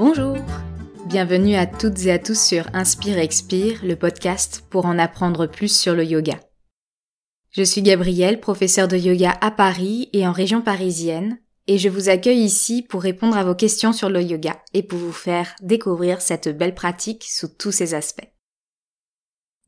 Bonjour Bienvenue à toutes et à tous sur Inspire Expire, le podcast pour en apprendre plus sur le yoga. Je suis Gabrielle, professeure de yoga à Paris et en région parisienne, et je vous accueille ici pour répondre à vos questions sur le yoga et pour vous faire découvrir cette belle pratique sous tous ses aspects.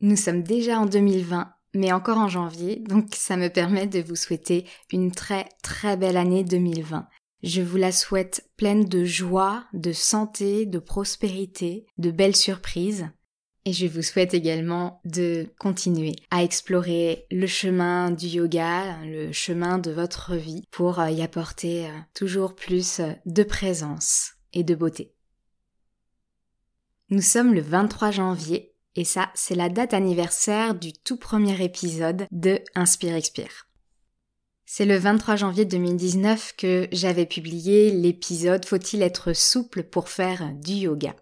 Nous sommes déjà en 2020, mais encore en janvier, donc ça me permet de vous souhaiter une très très belle année 2020 je vous la souhaite pleine de joie, de santé, de prospérité, de belles surprises. Et je vous souhaite également de continuer à explorer le chemin du yoga, le chemin de votre vie pour y apporter euh, toujours plus de présence et de beauté. Nous sommes le 23 janvier et ça, c'est la date anniversaire du tout premier épisode de Inspire Expire. C'est le 23 janvier 2019 que j'avais publié l'épisode Faut-il être souple pour faire du yoga?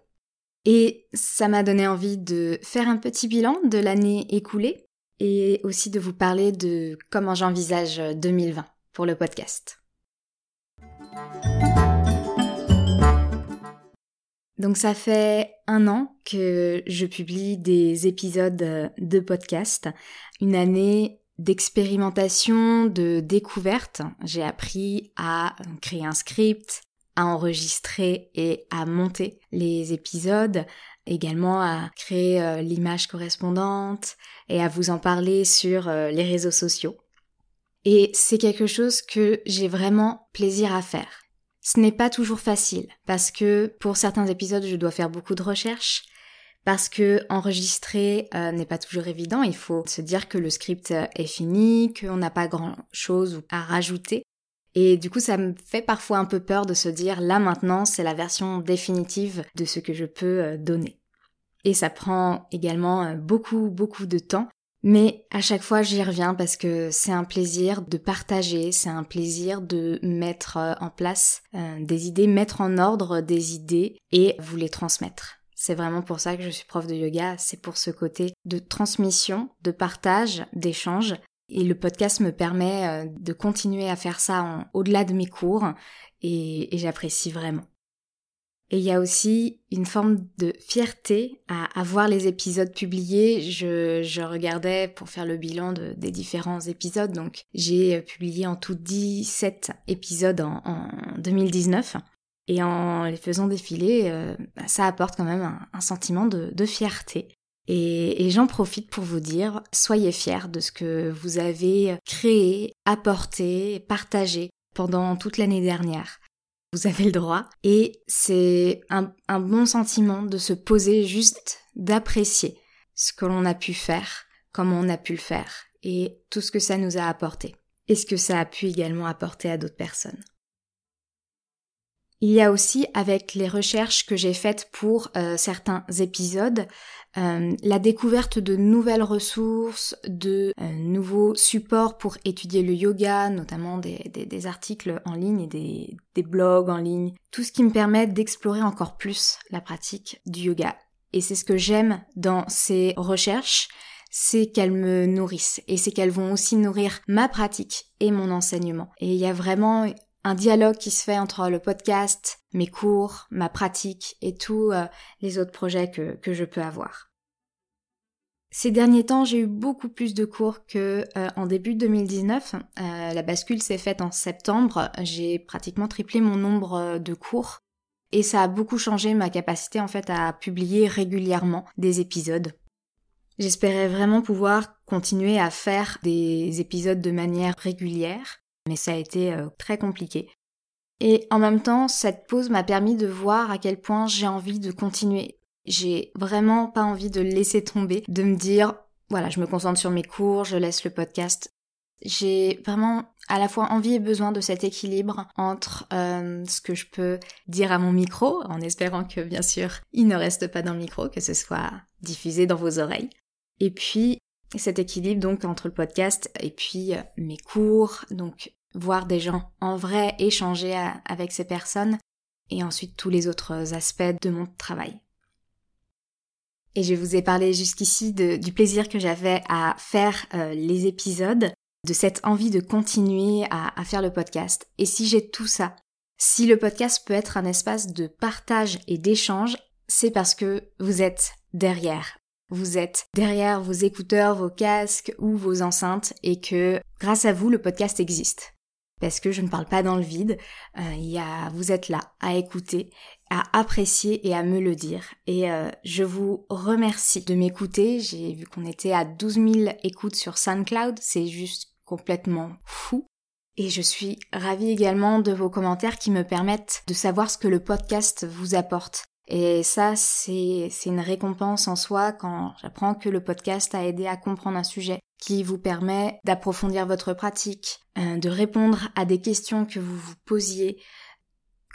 Et ça m'a donné envie de faire un petit bilan de l'année écoulée et aussi de vous parler de comment j'envisage 2020 pour le podcast. Donc ça fait un an que je publie des épisodes de podcast, une année d'expérimentation, de découverte. J'ai appris à créer un script, à enregistrer et à monter les épisodes, également à créer euh, l'image correspondante et à vous en parler sur euh, les réseaux sociaux. Et c'est quelque chose que j'ai vraiment plaisir à faire. Ce n'est pas toujours facile parce que pour certains épisodes je dois faire beaucoup de recherches, parce que enregistrer euh, n'est pas toujours évident. Il faut se dire que le script est fini, qu'on n'a pas grand chose à rajouter. Et du coup, ça me fait parfois un peu peur de se dire là maintenant, c'est la version définitive de ce que je peux euh, donner. Et ça prend également euh, beaucoup, beaucoup de temps. Mais à chaque fois, j'y reviens parce que c'est un plaisir de partager, c'est un plaisir de mettre en place des idées, mettre en ordre des idées et vous les transmettre. C'est vraiment pour ça que je suis prof de yoga, c'est pour ce côté de transmission, de partage, d'échange. Et le podcast me permet euh, de continuer à faire ça au-delà de mes cours et, j'apprécie vraiment. Et il y a aussi une forme de fierté à, avoir les épisodes publiés. Je, regardais pour faire le bilan des différents épisodes. Donc j'ai euh, publié en tout 17 épisodes en, en 2019. Et en les faisant défiler, euh, bah, ça apporte quand même un, sentiment de, fierté. Et, j'en profite pour vous dire, soyez fiers de ce que vous avez créé, apporté, partagé pendant toute l'année dernière. Vous avez le droit. Et c'est un, un bon sentiment de se poser juste d'apprécier ce que l'on a pu faire, comment on a pu le faire, et tout ce que ça nous a apporté. Et ce que ça a pu également apporter à d'autres personnes. Il y a aussi, avec les recherches que j'ai faites pour euh, certains épisodes, euh, la découverte de nouvelles ressources, de euh, nouveaux supports pour étudier le yoga, notamment des, articles en ligne et des blogs en ligne, tout ce qui me permet d'explorer encore plus la pratique du yoga. Et c'est ce que j'aime dans ces recherches, c'est qu'elles me nourrissent et c'est qu'elles vont aussi nourrir ma pratique et mon enseignement. Et il y a vraiment un dialogue qui se fait entre le podcast, mes cours, ma pratique et tous euh, les autres projets que, je peux avoir. Ces derniers temps, j'ai eu beaucoup plus de cours que euh, en début 2019. Euh, la bascule s'est faite en septembre. J'ai pratiquement triplé mon nombre de cours et ça a beaucoup changé ma capacité en fait à publier régulièrement des épisodes. J'espérais vraiment pouvoir continuer à faire des épisodes de manière régulière mais ça a été euh, très compliqué. Et en même temps, cette pause m'a permis de voir à quel point j'ai envie de continuer. J'ai vraiment pas envie de laisser tomber, de me dire, voilà, je me concentre sur mes cours, je laisse le podcast. J'ai vraiment à la fois envie et besoin de cet équilibre entre euh, ce que je peux dire à mon micro, en espérant que bien sûr il ne reste pas dans le micro, que ce soit diffusé dans vos oreilles, et puis cet équilibre donc entre le podcast et puis euh, mes cours, donc voir des gens en vrai, échanger avec ces personnes et ensuite tous les autres aspects de mon travail. Et je vous ai parlé jusqu'ici du plaisir que j'avais à faire euh, les épisodes, de cette envie de continuer à, à faire le podcast. Et si j'ai tout ça, Si le podcast peut être un espace de partage et d'échange, c'est parce que vous êtes derrière. Vous êtes derrière vos écouteurs, vos casques ou vos enceintes et que grâce à vous, le podcast existe. Parce que je ne parle pas dans le vide, euh, y vous êtes là à écouter, à apprécier et à me le dire. Et euh, je vous remercie de m'écouter. J'ai vu qu'on était à 12 000 écoutes sur SoundCloud, c'est juste complètement fou. Et je suis ravie également de vos commentaires qui me permettent de savoir ce que le podcast vous apporte. Et ça, c'est une récompense en soi quand j'apprends que le podcast a aidé à comprendre un sujet qui vous permet d'approfondir votre pratique, euh, de répondre à des questions que vous vous posiez.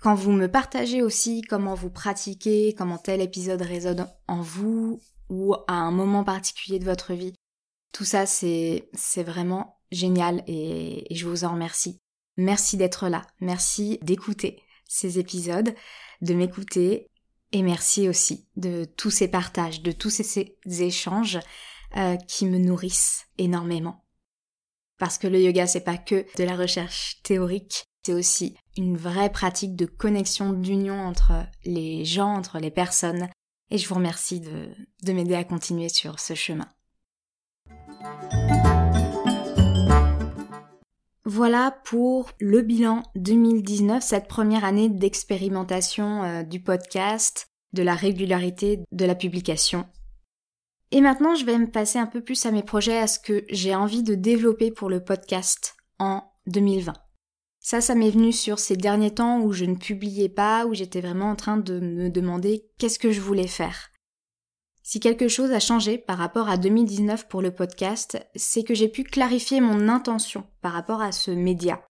Quand vous me partagez aussi comment vous pratiquez, comment tel épisode résonne en vous ou à un moment particulier de votre vie, tout ça c'est vraiment génial et, je vous en remercie. Merci d'être là, merci d'écouter ces épisodes, de m'écouter et merci aussi de tous ces partages, de tous ces, échanges euh, qui me nourrissent énormément. Parce que le yoga c'est pas que de la recherche théorique, c'est aussi une vraie pratique de connexion, d'union entre les gens, entre les personnes. Et je vous remercie de m'aider à continuer sur ce chemin. Voilà pour le bilan 2019, cette première année d'expérimentation euh, du podcast, de la régularité de la publication. Et maintenant, je vais me passer un peu plus à mes projets, à ce que j'ai envie de développer pour le podcast en 2020. Ça, ça m'est venu sur ces derniers temps où je ne publiais pas, où j'étais vraiment en train de me demander qu'est-ce que je voulais faire. Si quelque chose a changé par rapport à 2019 pour le podcast, c'est que j'ai pu clarifier mon intention par rapport à ce média.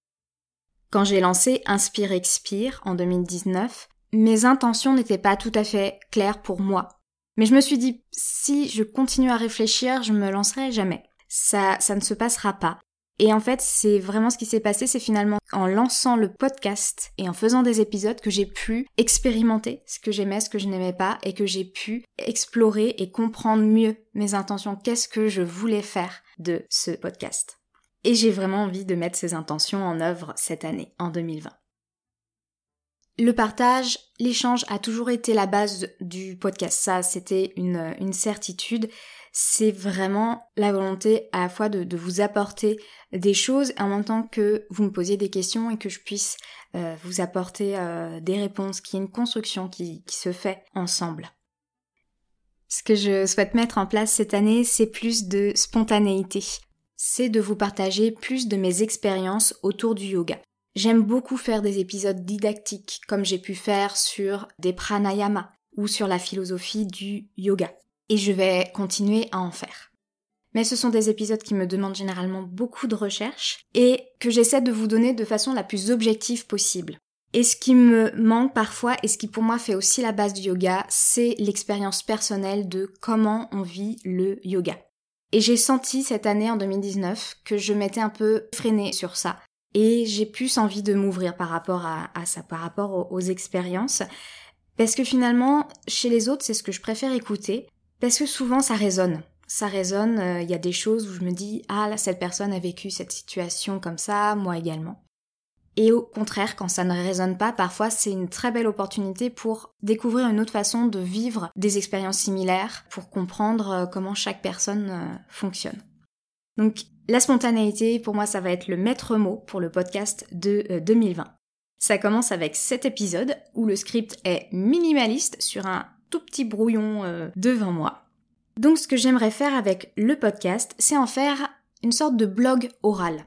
Quand j'ai lancé Inspire Expire en 2019, mes intentions n'étaient pas tout à fait claires pour moi. Mais je me suis dit, si je continue à réfléchir, je me lancerai jamais. Ça, ça ne se passera pas. Et en fait, c'est vraiment ce qui s'est passé, c'est finalement en lançant le podcast et en faisant des épisodes que j'ai pu expérimenter ce que j'aimais, ce que je n'aimais pas, et que j'ai pu explorer et comprendre mieux mes intentions, qu'est-ce que je voulais faire de ce podcast? Et j'ai vraiment envie de mettre ces intentions en œuvre cette année, en 2020. Le partage, l'échange a toujours été la base du podcast. Ça, c'était une, certitude c'est vraiment la volonté à la fois de, vous apporter des choses en même temps que vous me posiez des questions et que je puisse euh, vous apporter euh, des réponses, qu'il y ait une construction qui, qui se fait ensemble. Ce que je souhaite mettre en place cette année, c'est plus de spontanéité. C'est de vous partager plus de mes expériences autour du yoga. J'aime beaucoup faire des épisodes didactiques, comme j'ai pu faire sur des pranayama ou sur la philosophie du yoga et je vais continuer à en faire. Mais ce sont des épisodes qui me demandent généralement beaucoup de recherche et que j'essaie de vous donner de façon la plus objective possible. Et ce qui me manque parfois et ce qui pour moi fait aussi la base du yoga, c'est l'expérience personnelle de comment on vit le yoga. Et j'ai senti cette année en 2019 que je m'étais un peu freinée sur ça. Et j'ai plus envie de m'ouvrir par rapport à, ça, par rapport aux, expériences. Parce que finalement, chez les autres, c'est ce que je préfère écouter. Parce que souvent ça résonne. Ça résonne, euh, il y a des choses où je me dis ah là cette personne a vécu cette situation comme ça, moi également. Et au contraire, quand ça ne résonne pas, parfois c'est une très belle opportunité pour découvrir une autre façon de vivre des expériences similaires, pour comprendre euh, comment chaque personne euh, fonctionne. Donc la spontanéité, pour moi, ça va être le maître mot pour le podcast de 2020. Ça commence avec cet épisode où le script est minimaliste sur un tout petit brouillon euh, devant moi. Donc ce que j'aimerais faire avec le podcast, c'est en faire une sorte de blog oral.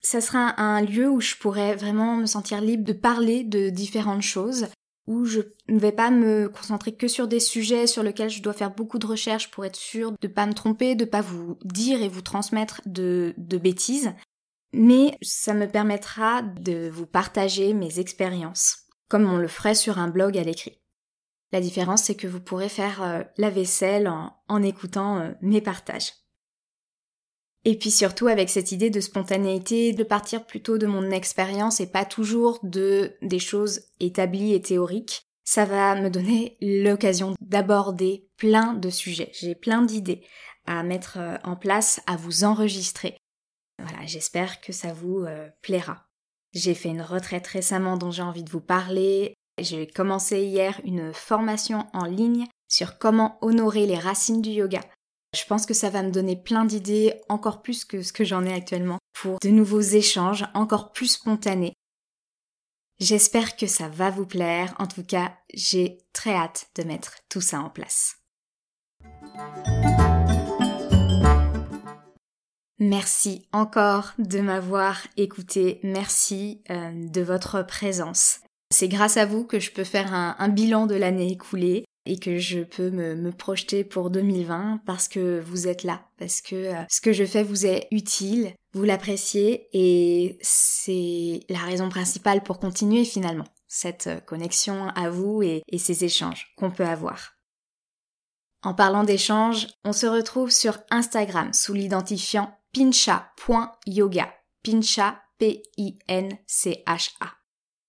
Ça sera un lieu où je pourrais vraiment me sentir libre de parler de différentes choses, où je ne vais pas me concentrer que sur des sujets sur lesquels je dois faire beaucoup de recherches pour être sûre de ne pas me tromper, de pas vous dire et vous transmettre de, de bêtises, mais ça me permettra de vous partager mes expériences, comme on le ferait sur un blog à l'écrit. La différence, c'est que vous pourrez faire euh, la vaisselle en, écoutant euh, mes partages. Et puis surtout avec cette idée de spontanéité, de partir plutôt de mon expérience et pas toujours de des choses établies et théoriques, ça va me donner l'occasion d'aborder plein de sujets. J'ai plein d'idées à mettre euh, en place, à vous enregistrer. Voilà, j'espère que ça vous plaira. J'ai fait une retraite récemment dont j'ai envie de vous parler. J'ai commencé hier une formation en ligne sur comment honorer les racines du yoga. Je pense que ça va me donner plein d'idées, encore plus que ce que j'en ai actuellement, pour de nouveaux échanges encore plus spontanés. J'espère que ça va vous plaire. En tout cas, j'ai très hâte de mettre tout ça en place. Merci encore de m'avoir écouté. Merci euh, de votre présence. C'est grâce à vous que je peux faire un, bilan de l'année écoulée et que je peux me, projeter pour 2020 parce que vous êtes là, parce que euh, ce que je fais vous est utile, vous l'appréciez et c'est la raison principale pour continuer finalement cette euh, connexion à vous et ces échanges qu'on peut avoir. En parlant d'échanges, on se retrouve sur Instagram sous l'identifiant pincha.yoga. Pincha, P-I-N-C-H-A.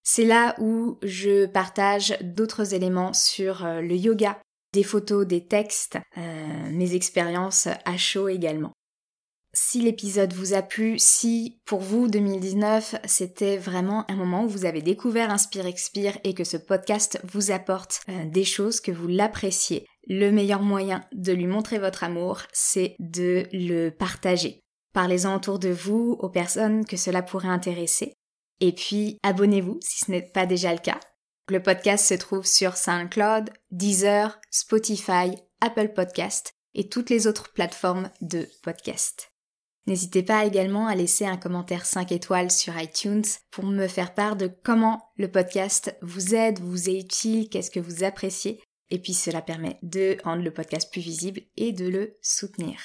C'est là où je partage d'autres éléments sur euh, le yoga, des photos, des textes, euh, mes expériences à chaud également. Si l'épisode vous a plu, si pour vous 2019 c'était vraiment un moment où vous avez découvert Inspire Expire et que ce podcast vous apporte euh, des choses, que vous l'appréciez, le meilleur moyen de lui montrer votre amour, c'est de le partager. Parlez-en autour de vous, aux personnes que cela pourrait intéresser. Et puis, abonnez-vous si ce n'est pas déjà le cas. Le podcast se trouve sur SoundCloud, Deezer, Spotify, Apple Podcast et toutes les autres plateformes de podcast. N'hésitez pas également à laisser un commentaire 5 étoiles sur iTunes pour me faire part de comment le podcast vous aide, vous est utile, qu'est-ce que vous appréciez. Et puis cela permet de rendre le podcast plus visible et de le soutenir.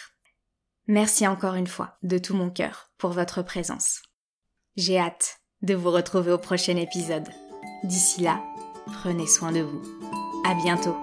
Merci encore une fois de tout mon cœur pour votre présence. J'ai hâte de vous retrouver au prochain épisode. D'ici là, prenez soin de vous. À bientôt.